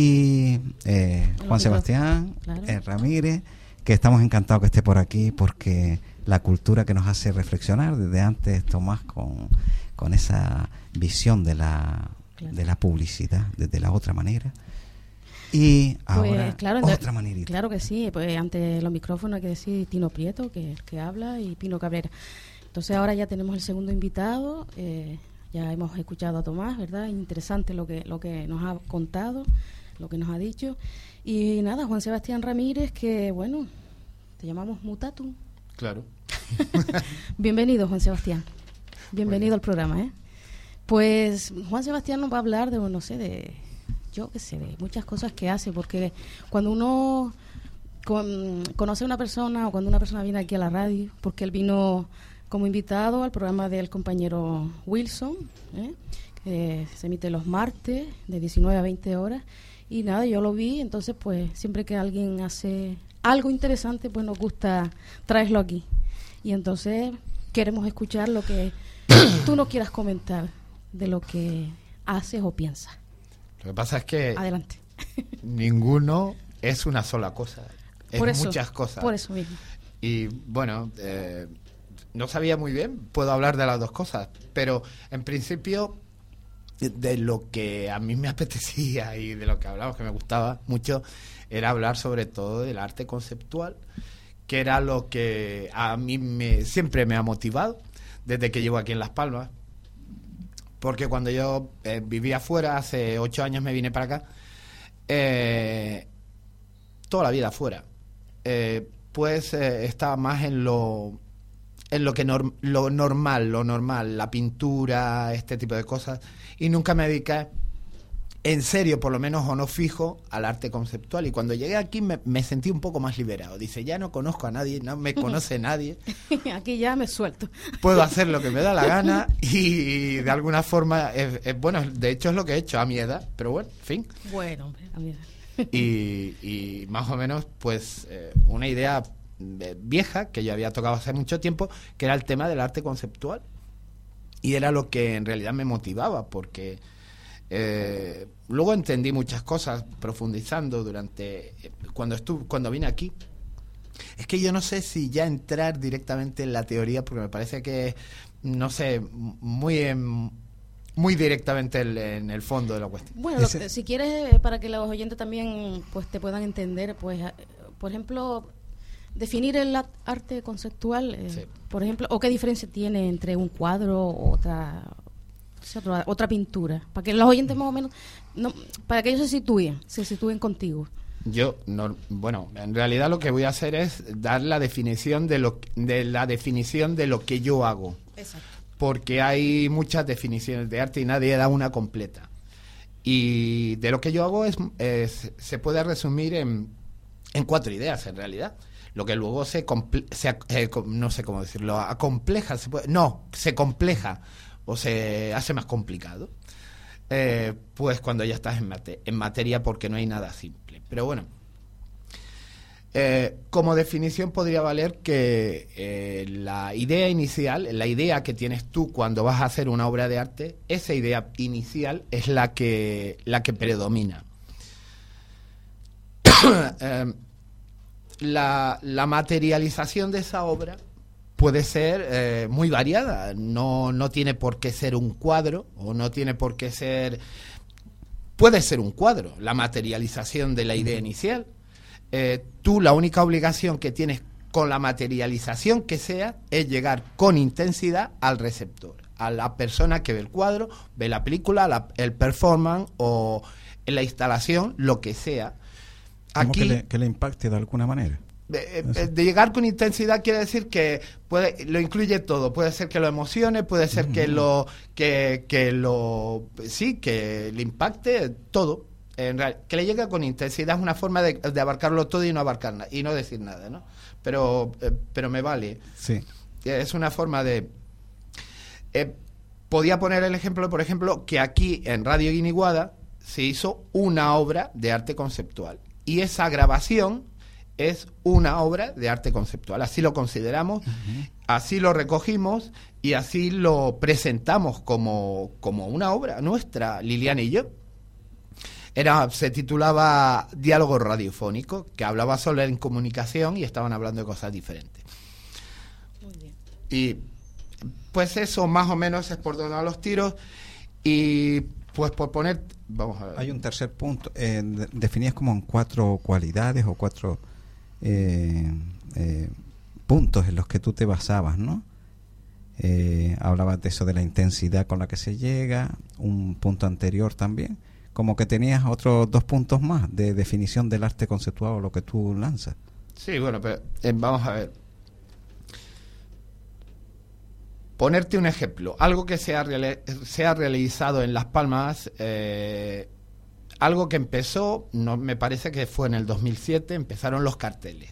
y eh, Juan Sebastián claro. eh, Ramírez, que estamos encantados que esté por aquí porque la cultura que nos hace reflexionar desde antes Tomás con, con esa visión de la, Claro. de la publicidad desde la otra manera y ahora Pues, claro, de- otra manera Claro que sí, pues ante los micrófonos hay que decir Tino Prieto, que es el que habla, y Pino Cabrera. Entonces ahora ya tenemos el segundo invitado, eh, ya hemos escuchado a Tomás, ¿verdad? Interesante lo que, lo que nos ha contado, lo que nos ha dicho. Y nada, Juan Sebastián Ramírez, que bueno, te llamamos Mutatum. Claro. Bienvenido, Juan Sebastián. Bienvenido al programa, ¿eh? Pues Juan Sebastián nos va a hablar de, no sé, de, yo qué sé, de muchas cosas que hace, porque cuando uno con, conoce a una persona o cuando una persona viene aquí a la radio, porque él vino como invitado al programa del compañero Wilson, ¿eh? que se emite los martes de 19 a 20 horas. Y nada, yo lo vi, entonces pues siempre que alguien hace algo interesante, pues nos gusta traerlo aquí. Y entonces queremos escuchar lo que tú no quieras comentar de lo que haces o piensas. Lo que pasa es que Adelante. ninguno es una sola cosa. Es Por eso, muchas cosas. Por eso mismo. Y bueno, eh, no sabía muy bien, puedo hablar de las dos cosas, pero en principio de- lo que a mí me apetecía y de lo que hablamos, que me gustaba mucho, era hablar sobre todo del arte conceptual, que era lo que a mí me, siempre me ha motivado desde que llevo aquí en Las Palmas. Porque cuando yo eh, vivía afuera, hace ocho años me vine para acá, eh, toda la vida afuera, eh, pues estaba más en lo en lo que lo normal, lo normal, la pintura, este tipo de cosas, y nunca me dediqué en serio, por lo menos o no fijo, al arte conceptual. Y cuando llegué aquí me, me sentí un poco más liberado. Dice, ya no conozco a nadie, no me conoce nadie, aquí ya me suelto. puedo hacer lo que me da la gana y, de alguna forma, es, es- bueno, de hecho es lo que he hecho a mi edad, pero bueno, en fin. Bueno, hombre, a mí- y, y más o menos pues eh, una idea eh, vieja que yo había tocado hace mucho tiempo que era el tema del arte conceptual y era lo que en realidad me motivaba porque eh, luego entendí muchas cosas profundizando durante eh, cuando estuve cuando vine aquí. Es que yo no sé si ya entrar directamente en la teoría porque me parece que no sé muy en- muy directamente en, en el fondo de la cuestión. Bueno, lo que- si quieres, eh, para que los oyentes también pues te puedan entender, pues, por ejemplo, definir el arte conceptual, eh, por ejemplo, o qué diferencia tiene entre un cuadro o otra, otra, otra pintura, para que los oyentes más o menos, no, para que ellos se sitúen, se sitúen contigo. Yo, no, bueno, en realidad lo que voy a hacer es dar la definición de lo de la definición de lo que yo hago, Exacto. porque hay muchas definiciones de arte y nadie da una completa. Y de lo que yo hago es, es- se puede resumir en, en cuatro ideas en realidad. Lo que luego se, se eh, no sé cómo decirlo, acompleja, se puede- no, se compleja o se hace más complicado. Eh, pues cuando ya estás en, mate- en materia porque no hay nada simple. Pero bueno, eh, como definición podría valer que la idea inicial, la idea que tienes tú cuando vas a hacer una obra de arte, esa idea inicial es la que, la que predomina. la, la materialización de esa obra puede ser eh, muy variada. No, no tiene por qué ser un cuadro o no tiene por qué ser... Puede ser un cuadro, la materialización de la idea inicial. Eh, tú la única obligación que tienes con la materialización que sea es llegar con intensidad al receptor, a la persona que ve el cuadro, ve la película, la- el performance o la instalación, lo que sea. Aquí que, le, que le impacte de alguna manera. eh, eh, de llegar con intensidad quiere decir que puede lo incluye todo. Puede ser que lo emocione puede ser que lo que, que lo sí que le impacte todo. En real- que le llegue con intensidad es una forma de, de abarcarlo todo y no abarcar nada y no decir nada no pero eh, pero me vale. Sí. es una forma de eh, podía poner el ejemplo por ejemplo que aquí en Radio Guiniguada se hizo una obra de arte conceptual y esa grabación es una obra de arte conceptual así lo consideramos así lo recogimos y así lo presentamos como, como una obra nuestra Liliana y yo era, se titulaba Diálogo Radiofónico, que hablaba sobre la comunicación y estaban hablando de cosas diferentes. Y pues eso más o menos es por donde van los tiros. Y pues por poner, vamos a ver. Hay un tercer punto. Eh, de- definías como en cuatro cualidades o cuatro eh, eh, puntos en los que tú te basabas, ¿no? Eh, hablabas de eso de la intensidad con la que se llega, un punto anterior también, como que tenías otros dos puntos más de definición del arte conceptual o lo que tú lanzas. Sí, bueno, pero eh, vamos a ver. Ponerte un ejemplo, algo que se ha, realizado en Las Palmas eh, algo que empezó, no me parece que fue en el 2007, empezaron los carteles.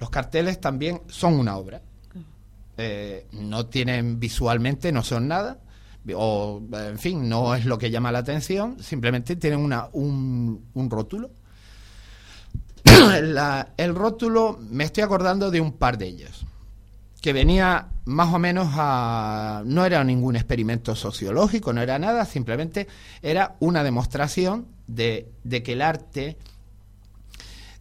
Los carteles también son una obra. Eh, no tienen visualmente, no son nada, o en fin, no es lo que llama la atención, simplemente tienen una, un, un rótulo. El rótulo, me estoy acordando de un par de ellos, que venía más o menos a... no era ningún experimento sociológico, no era nada, simplemente era una demostración de, de que el arte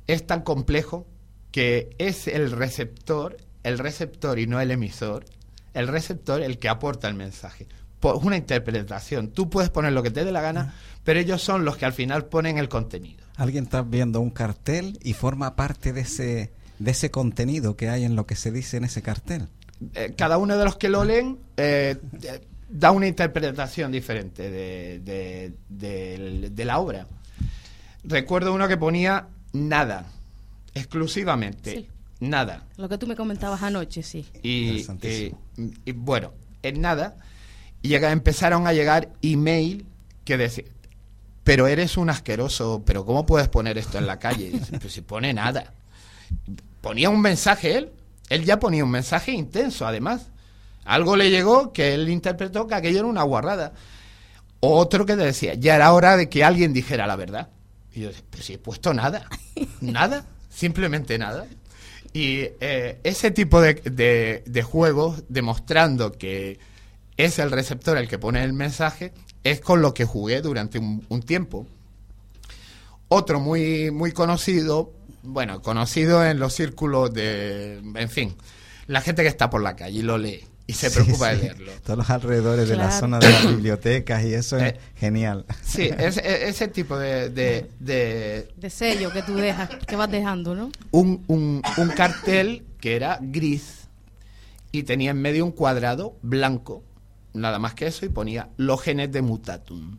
es tan complejo que es el receptor, el receptor y no el emisor, el receptor el que aporta el mensaje. Por una interpretación. Tú puedes poner lo que te dé la gana, pero ellos son los que al final ponen el contenido. Alguien está viendo un cartel y forma parte de ese, de ese contenido que hay en lo que se dice en ese cartel. Eh, cada uno de los que lo leen eh, eh, da una interpretación diferente de, de- de- de la obra. Recuerdo uno que ponía nada, exclusivamente, Sí. nada. Lo que tú me comentabas anoche, sí. Y, y- y, bueno, en nada, llega, empezaron a llegar email que decían, pero eres un asqueroso, pero ¿cómo puedes poner esto en la calle? Y pues si pone nada. Ponía un mensaje él, él ya ponía un mensaje intenso además. Algo le llegó que él interpretó que aquello era una guarrada. Otro que decía, ya era hora de que alguien dijera la verdad. Y yo decía, pero si he puesto nada, nada, simplemente nada. Y eh, ese tipo de, de- de juegos, demostrando que es el receptor el que pone el mensaje, es con lo que jugué durante un, un tiempo. Otro muy, muy conocido, bueno, conocido en los círculos de, en fin, la gente que está por la calle y lo lee y se Sí, preocupa sí. de leerlo. Todos los alrededores de la zona de las bibliotecas y eso es Eh, genial. Sí, es- es- ese tipo de, de- de, De sello que tú dejas, que vas dejando, ¿no? un, un- un cartel que era gris y tenía en medio un cuadrado blanco, nada más que eso, y ponía los genes de mutatum.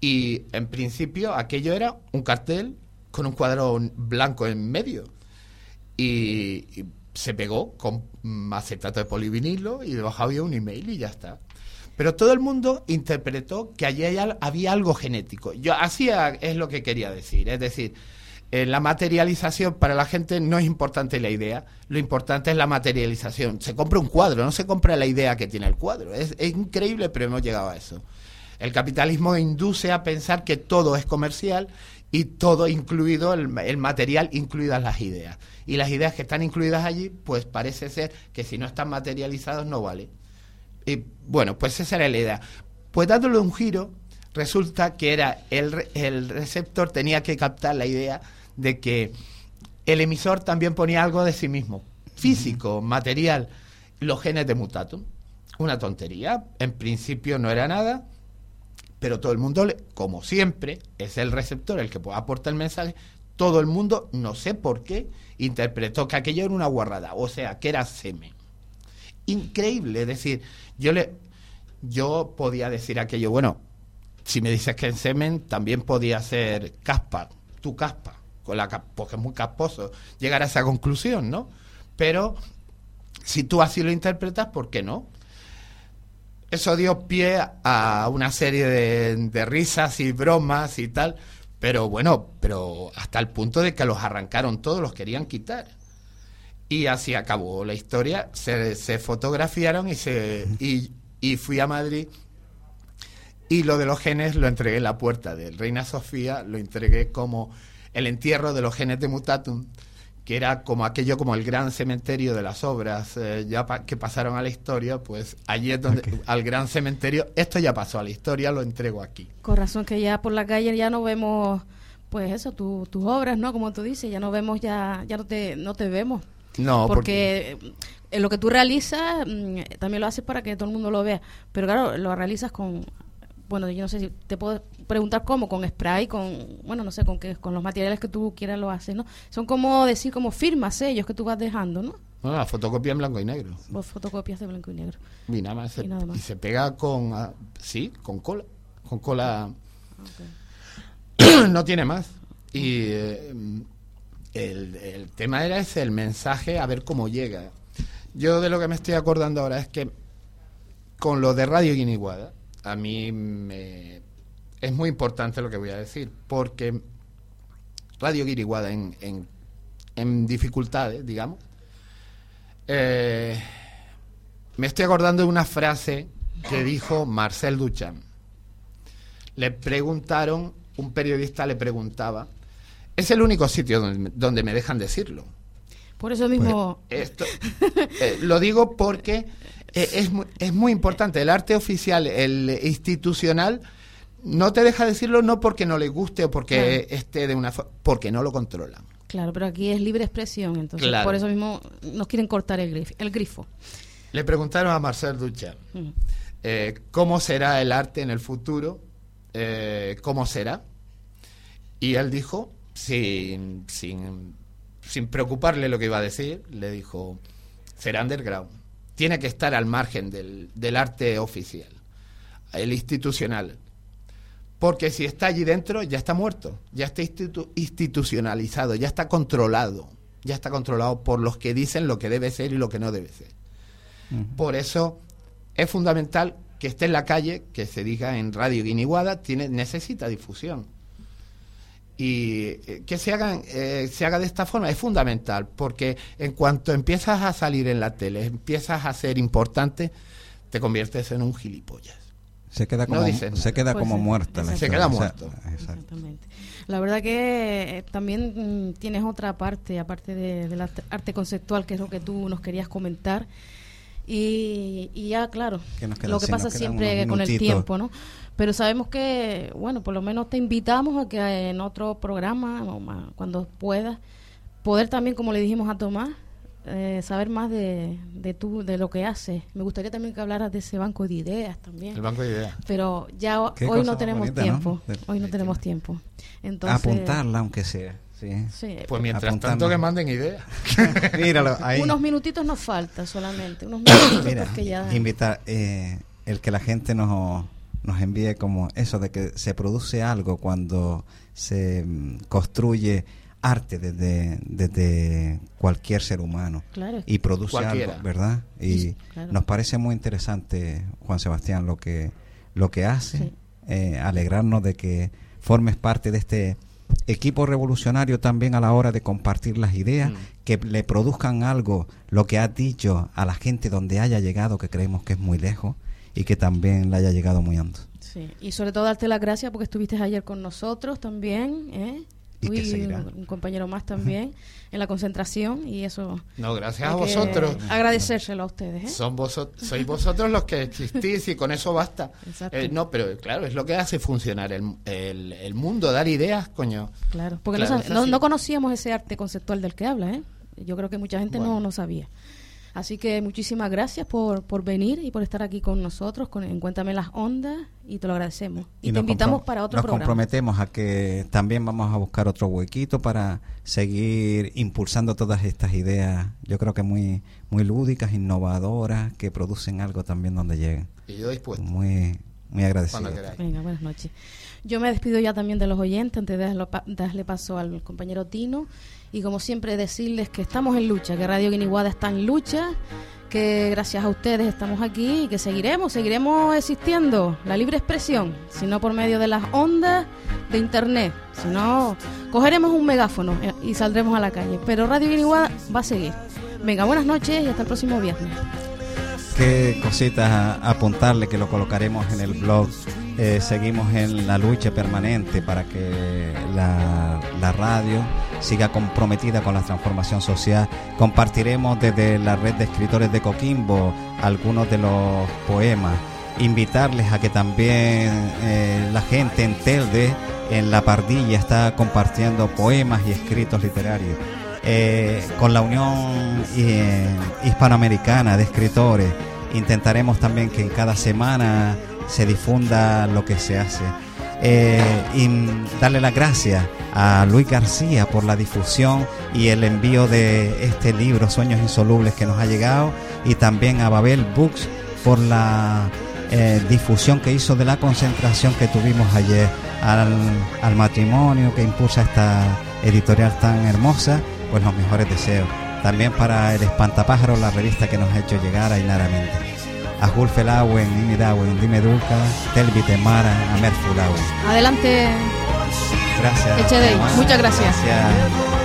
Y en principio aquello era un cartel con un cuadrado blanco en medio. Y, se pegó con acetato de polivinilo y debajo había un email y ya está. Pero todo el mundo interpretó que allí había algo genético. Yo así es lo que quería decir. Es decir, eh, la materialización para la gente no es importante la idea, lo importante es la materialización. Se compra un cuadro, no se compra la idea que tiene el cuadro. Es, es increíble, pero hemos llegado a eso. El capitalismo induce a pensar que todo es comercial y todo incluido, el, el material, incluidas las ideas. Y las ideas que están incluidas allí, pues parece ser que si no están materializados no vale. Y bueno, pues esa era la idea. Pues dándole un giro, resulta que era el, el receptor tenía que captar la idea de que el emisor también ponía algo de sí mismo, físico, material, los genes de mutatum. Una tontería, en principio no era nada, pero todo el mundo, como siempre, es el receptor el que aporta el mensaje, todo el mundo, no sé por qué, interpretó que aquello era una guarrada, o sea, que era semen. Increíble, es decir, yo le yo podía decir aquello, bueno, si me dices que en semen también podía ser caspa, tu caspa, con la porque es muy casposo llegar a esa conclusión, ¿no? Pero si tú así lo interpretas, ¿por qué no? Eso dio pie a una serie de, risas y bromas y tal, pero bueno, pero hasta el punto de que los arrancaron todos, los querían quitar. Y así acabó la historia, se, se fotografiaron y, se, y, y fui a Madrid. Y lo de los genes lo entregué en la puerta de Reina Sofía, lo entregué como el entierro de los genes de Mutatum, que era como aquello como el gran cementerio de las obras eh, ya pa- que pasaron a la historia, pues allí es donde, al gran cementerio, esto ya pasó a la historia, lo entrego aquí. Con razón que ya por la calle ya no vemos, pues eso, tu- tus obras, ¿no? Como tú dices, ya no vemos, ya, ya no te, no te vemos. No, porque eh, lo que tú realizas mm, también lo haces para que todo el mundo lo vea, pero claro, lo realizas con, bueno, yo no sé si te puedo preguntar cómo, con spray, con, bueno, no sé, con qué, con los materiales que tú quieras lo haces, ¿no? Son como decir, como firmas, sellos que tú vas dejando, ¿no? No, la fotocopia en blanco y negro. Vos fotocopias de blanco y negro. Y nada más, se, Y nada más. y se pega con, ah, sí, con cola, con cola, no tiene más. Y eh, el, el tema era ese, el mensaje, a ver cómo llega. Yo de lo que me estoy acordando ahora es que con lo de Radio Guiniguada, a mí me, es muy importante lo que voy a decir, porque Radio Guiriguada en, en, en dificultades, digamos, eh, me estoy acordando de una frase que dijo Marcel Duchamp. Le preguntaron, un periodista le preguntaba, es el único sitio donde, donde me dejan decirlo. Por eso mismo... Esto, eh, lo digo porque eh, es, es muy importante. El arte oficial, el institucional, no te deja decirlo no porque no le guste o porque esté de una porque no lo controlan. Claro, pero aquí es libre expresión, entonces Claro. por eso mismo nos quieren cortar el, grif- el grifo. Le preguntaron a Marcel Duchamp Mm. eh, cómo será el arte en el futuro, eh, cómo será. Y él dijo, sin, sin, sin preocuparle lo que iba a decir, le dijo, será underground. Tiene que estar al margen del, del arte oficial, el institucional. Porque si está allí dentro, ya está muerto, ya está institu- institucionalizado, ya está controlado, ya está controlado por los que dicen lo que debe ser y lo que no debe ser. Por eso es fundamental que esté en la calle, que se diga en Radio Guiniguada, tiene, necesita difusión. Y eh, que se, hagan, eh, se haga de esta forma es fundamental, porque en cuanto empiezas a salir en la tele, empiezas a ser importante, te conviertes en un gilipollas. Se queda No como, dicen se queda Pues como sí, muerta la Se queda muerto. exacto. Exactamente. La verdad que eh, también mm, tienes otra parte, aparte de- del arte, arte conceptual, que es lo que tú nos querías comentar. Y, y ya, claro, Que nos quedan- lo que pasa siempre con el tiempo, ¿no? Pero sabemos que, bueno, por lo menos te invitamos a que en otro programa, cuando puedas, poder también, como le dijimos a Tomás, eh, saber más de, de, tú, de lo que haces. Me gustaría también que hablaras de ese banco de ideas también. El banco de ideas. Pero ya hoy no tenemos bonita, ¿no? tiempo. De- Hoy no tenemos tiempo. Entonces, Apuntarla aunque sea. Sí. Sí, Pues mientras Apuntando. tanto que manden ideas. Míralo, ahí. unos minutitos nos falta solamente. Unos minutitos Mira, porque ya... invitar eh, el que la gente nos, nos envíe como eso de que se produce algo cuando se mm, construye arte desde, desde cualquier ser humano Claro. y produce Cualquiera. algo, ¿verdad? Y Sí, claro. nos parece muy interesante, Juan Sebastián, lo que, lo que hace, Sí. eh, alegrarnos de que formes parte de este equipo revolucionario también a la hora de compartir las ideas, Mm. que le produzcan algo, lo que has dicho a la gente donde haya llegado, que creemos que es muy lejos, y que también le haya llegado muy hondo. Sí, y sobre todo darte las gracias porque estuviste ayer con nosotros también, ¿eh? Y que seguirá. un, un compañero más también en la concentración y eso... No, gracias a vosotros. Agradecérselo a ustedes, ¿eh? Son vosotros, sois vosotros los que existís y con eso basta. Exacto. Eh, no, pero claro, es lo que hace funcionar el, el, el mundo, dar ideas, coño. Claro, porque Claro, no, no, no conocíamos ese arte conceptual del que habla, ¿eh? Yo creo que mucha gente no, Bueno. no sabía. Así que muchísimas gracias por, por venir y por estar aquí con nosotros, con, en Cuéntame las Ondas, y te lo agradecemos. Y, te nos invitamos para otro nos programa. comprometemos a que también vamos a buscar otro huequito para seguir impulsando todas estas ideas, yo creo que muy, muy lúdicas, innovadoras, que producen algo también donde lleguen. Y yo dispuesto. Muy, muy agradecido. Venga, buenas noches. Yo me despido ya también de los oyentes antes de darle paso al compañero Tino. Y como siempre decirles que estamos en lucha, que Radio Guiniguada está en lucha, que gracias a ustedes estamos aquí y que seguiremos, seguiremos existiendo. La libre expresión, si no por medio de las ondas de internet, si no, cogeremos un megáfono eh, y saldremos a la calle. Pero Radio Guiniguada va a seguir. Venga, buenas noches y hasta el próximo viernes. qué cositas apuntarle que lo colocaremos en el blog. Eh, seguimos en la lucha permanente para que la, radio siga comprometida con la transformación social. Compartiremos desde la red de escritores de Coquimbo algunos de los poemas. Invitarles a que también eh, la gente en Telde, en La Pardilla, está compartiendo poemas y escritos literarios. Eh, con la Unión Hispanoamericana de Escritores intentaremos también que en cada semana se difunda lo que se hace. Eh, y darle las gracias a Luis García por la difusión y el envío de este libro Sueños Insolubles que nos ha llegado y también a Babel Books por la eh, difusión que hizo de la concentración que tuvimos ayer al, al matrimonio que impulsa esta editorial tan hermosa, pues los mejores deseos. También para el Espantapájaro, la revista que nos ha hecho llegar a Méndez. Azul Felawen, Imidawen, Dime Duca, Telvi Temara, Amer Fulawen. Adelante, Gracias. Muchas gracias. Gracias.